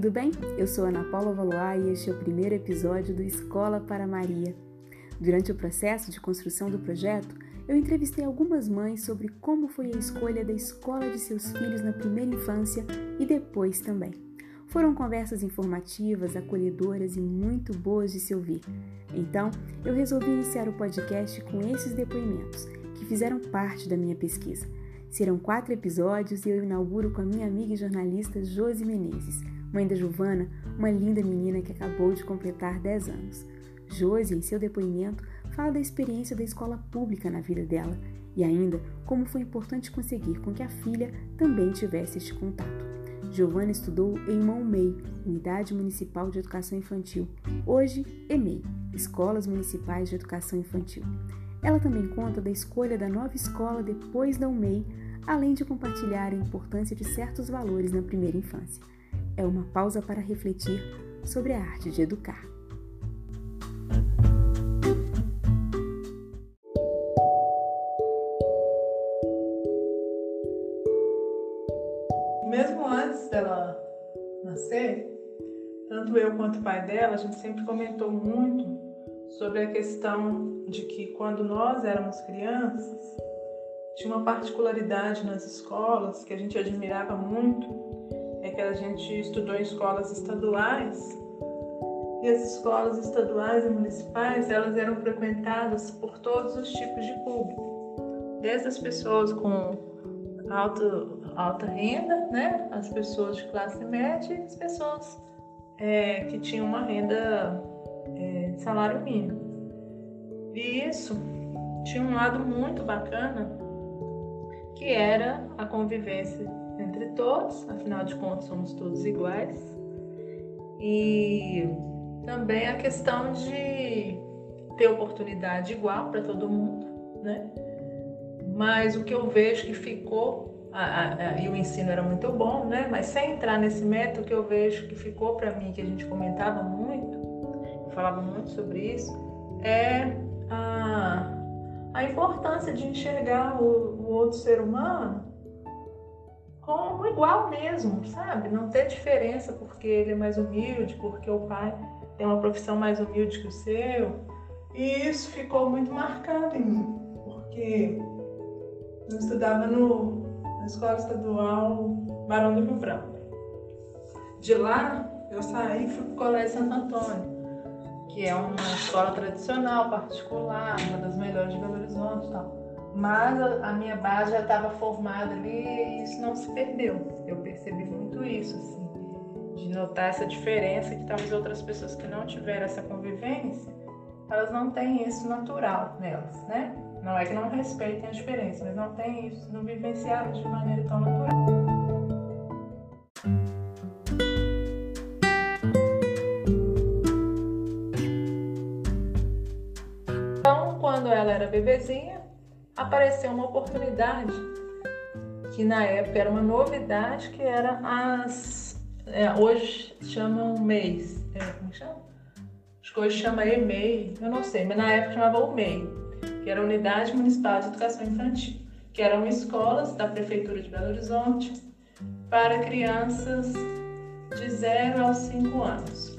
tudo bem? Eu sou Ana Paula Valois e este é o primeiro episódio do Escola para Maria. Durante o processo de construção do projeto, eu entrevistei algumas mães sobre como foi a escolha da escola de seus filhos na primeira infância e depois também. Foram conversas informativas, acolhedoras e muito boas de se ouvir. Então, eu resolvi iniciar o podcast com esses depoimentos, que fizeram parte da minha pesquisa. Serão quatro episódios e eu inauguro com a minha amiga e jornalista Josi Menezes, mãe da Giovana, uma linda menina que acabou de completar 10 anos. Josi, em seu depoimento, fala da experiência da escola pública na vida dela e ainda como foi importante conseguir com que a filha também tivesse este contato. Giovana estudou em Maumei, Unidade Municipal de Educação Infantil, hoje EMEI, Escolas Municipais de Educação Infantil. Ela também conta da escolha da nova escola depois da UMEI, além de compartilhar a importância de certos valores na primeira infância. É uma pausa para refletir sobre a arte de educar. Mesmo antes dela nascer, tanto eu quanto o pai dela, a gente sempre comentou muito sobre a questão de que quando nós éramos crianças, tinha uma particularidade nas escolas que a gente admirava muito, é que a gente estudou em escolas estaduais e as escolas estaduais e municipais elas eram frequentadas por todos os tipos de público, desde as pessoas com alta, alta renda, né, as pessoas de classe média e as pessoas é, que tinham uma renda é, de salário mínimo. E isso tinha um lado muito bacana, que era a convivência entre todos, afinal de contas somos todos iguais. E também a questão de ter oportunidade igual para todo mundo, né? Mas o que eu vejo que ficou, a, a, a, e o ensino era muito bom, né? Mas sem entrar nesse método, o que eu vejo que ficou para mim, que a gente comentava muito, falava muito sobre isso, é a, a importância de enxergar o, o outro ser humano como igual mesmo, sabe? Não ter diferença porque ele é mais humilde, porque o pai tem uma profissão mais humilde que o seu. E isso ficou muito marcado em mim, porque eu estudava no, na escola estadual Barão do Rio Branco. De lá, eu saí e fui para o Colégio Santo Antônio que é uma escola tradicional, particular, uma das melhores de Belo Horizonte e tal. Mas a, minha base já estava formada ali e isso não se perdeu. Eu percebi muito isso, assim, de notar essa diferença que talvez outras pessoas que não tiveram essa convivência, elas não têm isso natural nelas, né? Não é que não respeitem a diferença, mas não têm isso, não vivenciaram de maneira tão natural. quando ela era bebezinha, apareceu uma oportunidade que na época era uma novidade, que era as. É, hoje chamam MEIs. É, como chama? Que hoje chama EMEI, eu não sei, mas na época chamava o MEI, que era a Unidade Municipal de Educação Infantil, que eram escolas da Prefeitura de Belo Horizonte para crianças de 0 aos 5 anos.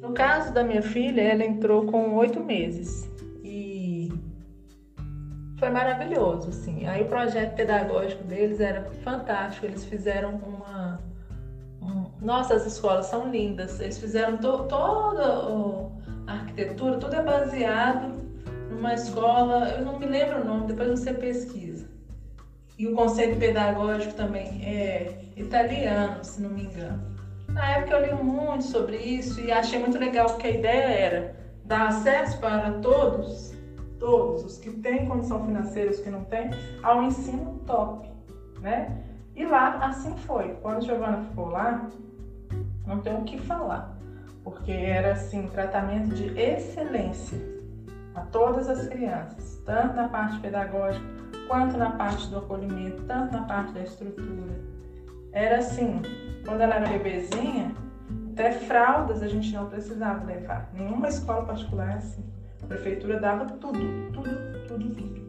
No caso da minha filha, ela entrou com oito meses foi maravilhoso, assim. Aí o projeto pedagógico deles era fantástico. Eles fizeram uma, um... nossa, as escolas são lindas. Eles fizeram to, toda a arquitetura, tudo é baseado numa escola. Eu não me lembro o nome. Depois você pesquisa. E o conceito pedagógico também é italiano, se não me engano. Na época eu li muito sobre isso e achei muito legal porque a ideia era dar acesso para todos todos, os que têm condição financeira, os que não têm, ao ensino top, né? E lá assim foi. Quando Giovana ficou lá, não tem o que falar, porque era assim, tratamento de excelência a todas as crianças, tanto na parte pedagógica quanto na parte do acolhimento, tanto na parte da estrutura. Era assim, quando ela era bebezinha, até fraldas a gente não precisava levar. Nenhuma escola particular é assim prefeitura dava tudo, tudo, tudo, tudo.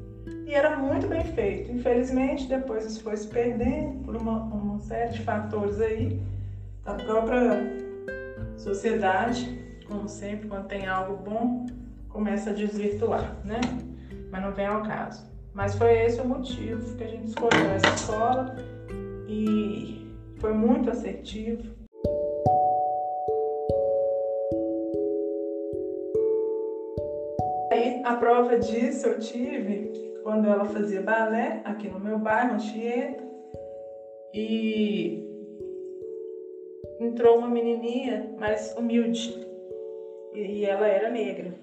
E era muito bem feito. Infelizmente, depois isso foi se perdendo por uma, uma série de fatores aí. da própria sociedade, como sempre, quando tem algo bom, começa a desvirtuar, né? Mas não vem ao caso. Mas foi esse o motivo que a gente escolheu essa escola e foi muito assertivo. A prova disso eu tive quando ela fazia balé aqui no meu bairro, Anchieta, e entrou uma menininha mais humilde. E ela era negra.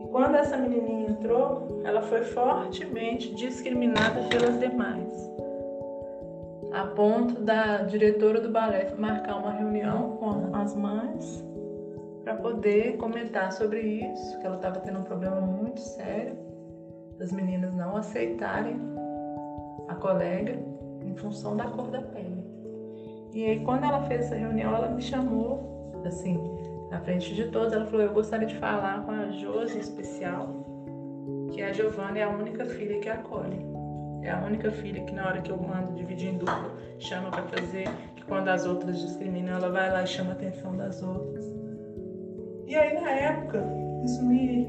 E quando essa menininha entrou, ela foi fortemente discriminada pelas demais, a ponto da diretora do balé marcar uma reunião com as mães para poder comentar sobre isso, que ela estava tendo um problema muito sério das meninas não aceitarem a colega em função da cor da pele. E aí, quando ela fez essa reunião, ela me chamou, assim, na frente de todos, ela falou: Eu gostaria de falar com a Josi especial, que a Giovana é a única filha que acolhe. É a única filha que, na hora que eu mando dividir em dupla, chama para fazer, que quando as outras discriminam, ela vai lá e chama a atenção das outras. E aí, na época, isso me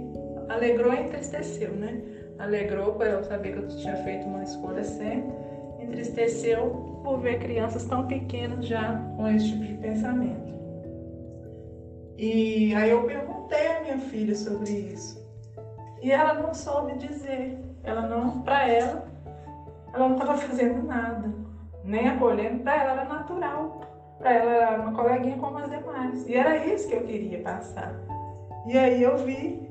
alegrou e entristeceu, né? Alegrou por eu saber que eu tinha feito uma escolha certa, entristeceu por ver crianças tão pequenas já com esse tipo de pensamento. E aí eu perguntei à minha filha sobre isso. E ela não soube dizer. Ela não, para ela, ela não estava fazendo nada, nem acolhendo. Para ela era natural. Ela era uma coleguinha como as demais. E era isso que eu queria passar. E aí eu vi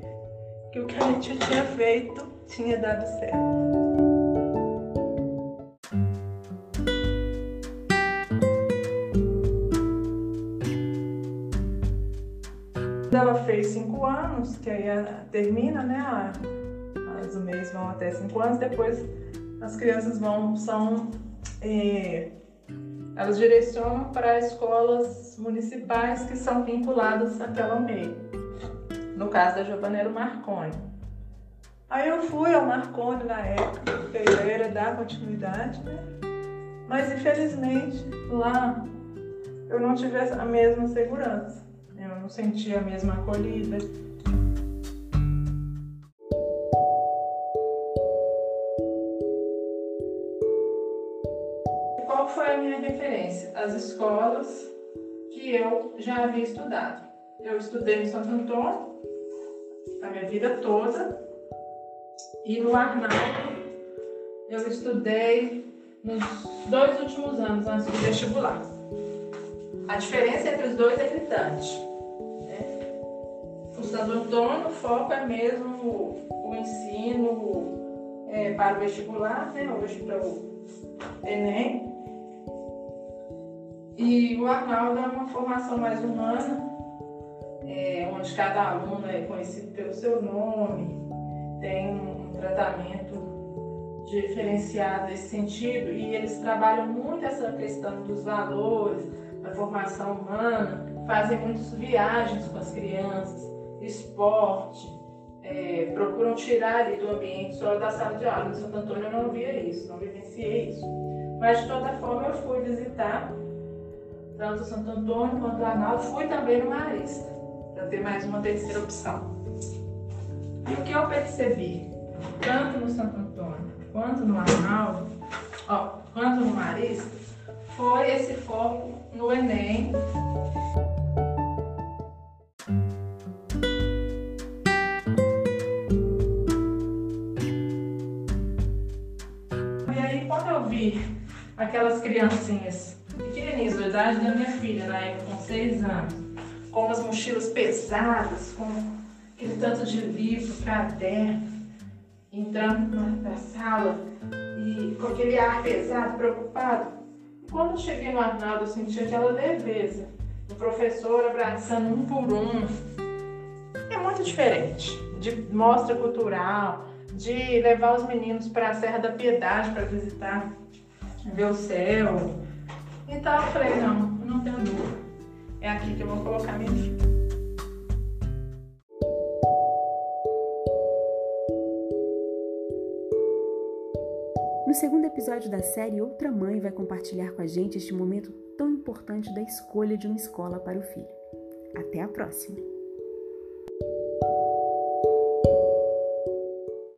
que o que a gente tinha feito tinha dado certo. ela fez cinco anos, que aí termina, né? As o mês vão até cinco anos, depois as crianças vão, são. É, elas direcionam para escolas municipais que são vinculadas àquela meio. No caso da Giovaneiro Marconi. Aí eu fui ao Marconi na época, porque era dar continuidade, né? Mas infelizmente lá eu não tive a mesma segurança. Eu não senti a mesma acolhida. Minha referência? As escolas que eu já havia estudado. Eu estudei em Santo Antônio a minha vida toda e no Arnaldo eu estudei nos dois últimos anos antes do vestibular. A diferença entre os dois é gritante. Né? O Santo Antônio, o foco é mesmo o, o ensino é, para o vestibular, né? hoje para o Enem. E o Arnaldo é uma formação mais humana, é, onde cada aluno é conhecido pelo seu nome, tem um tratamento diferenciado nesse sentido e eles trabalham muito essa questão dos valores, da formação humana, fazem muitas viagens com as crianças, esporte, é, procuram tirar ali do ambiente só da sala de aula. Em Santo Antônio eu não via isso, não vivenciei isso. Mas de toda forma eu fui visitar tanto Santo Antônio quanto Arnaldo, fui também no Marista, para ter mais uma terceira opção. E o que eu percebi, tanto no Santo Antônio quanto no Arnaldo, ó, quanto no Marista, foi esse foco no Enem. E aí, quando eu vi aquelas criancinhas pequenininhas, da idade da minha filha, na época, com seis anos, com as mochilas pesadas, com aquele tanto de livro, caderno, entrando na sala e com aquele ar pesado, preocupado. E quando eu cheguei no Arnaldo, eu senti aquela leveza. O professor abraçando um por um. É muito diferente de mostra cultural, de levar os meninos para a Serra da Piedade para visitar, ver o céu. Então eu falei, não, não tenho dúvida. É aqui que eu vou colocar minha filha. No segundo episódio da série, outra mãe vai compartilhar com a gente este momento tão importante da escolha de uma escola para o filho. Até a próxima!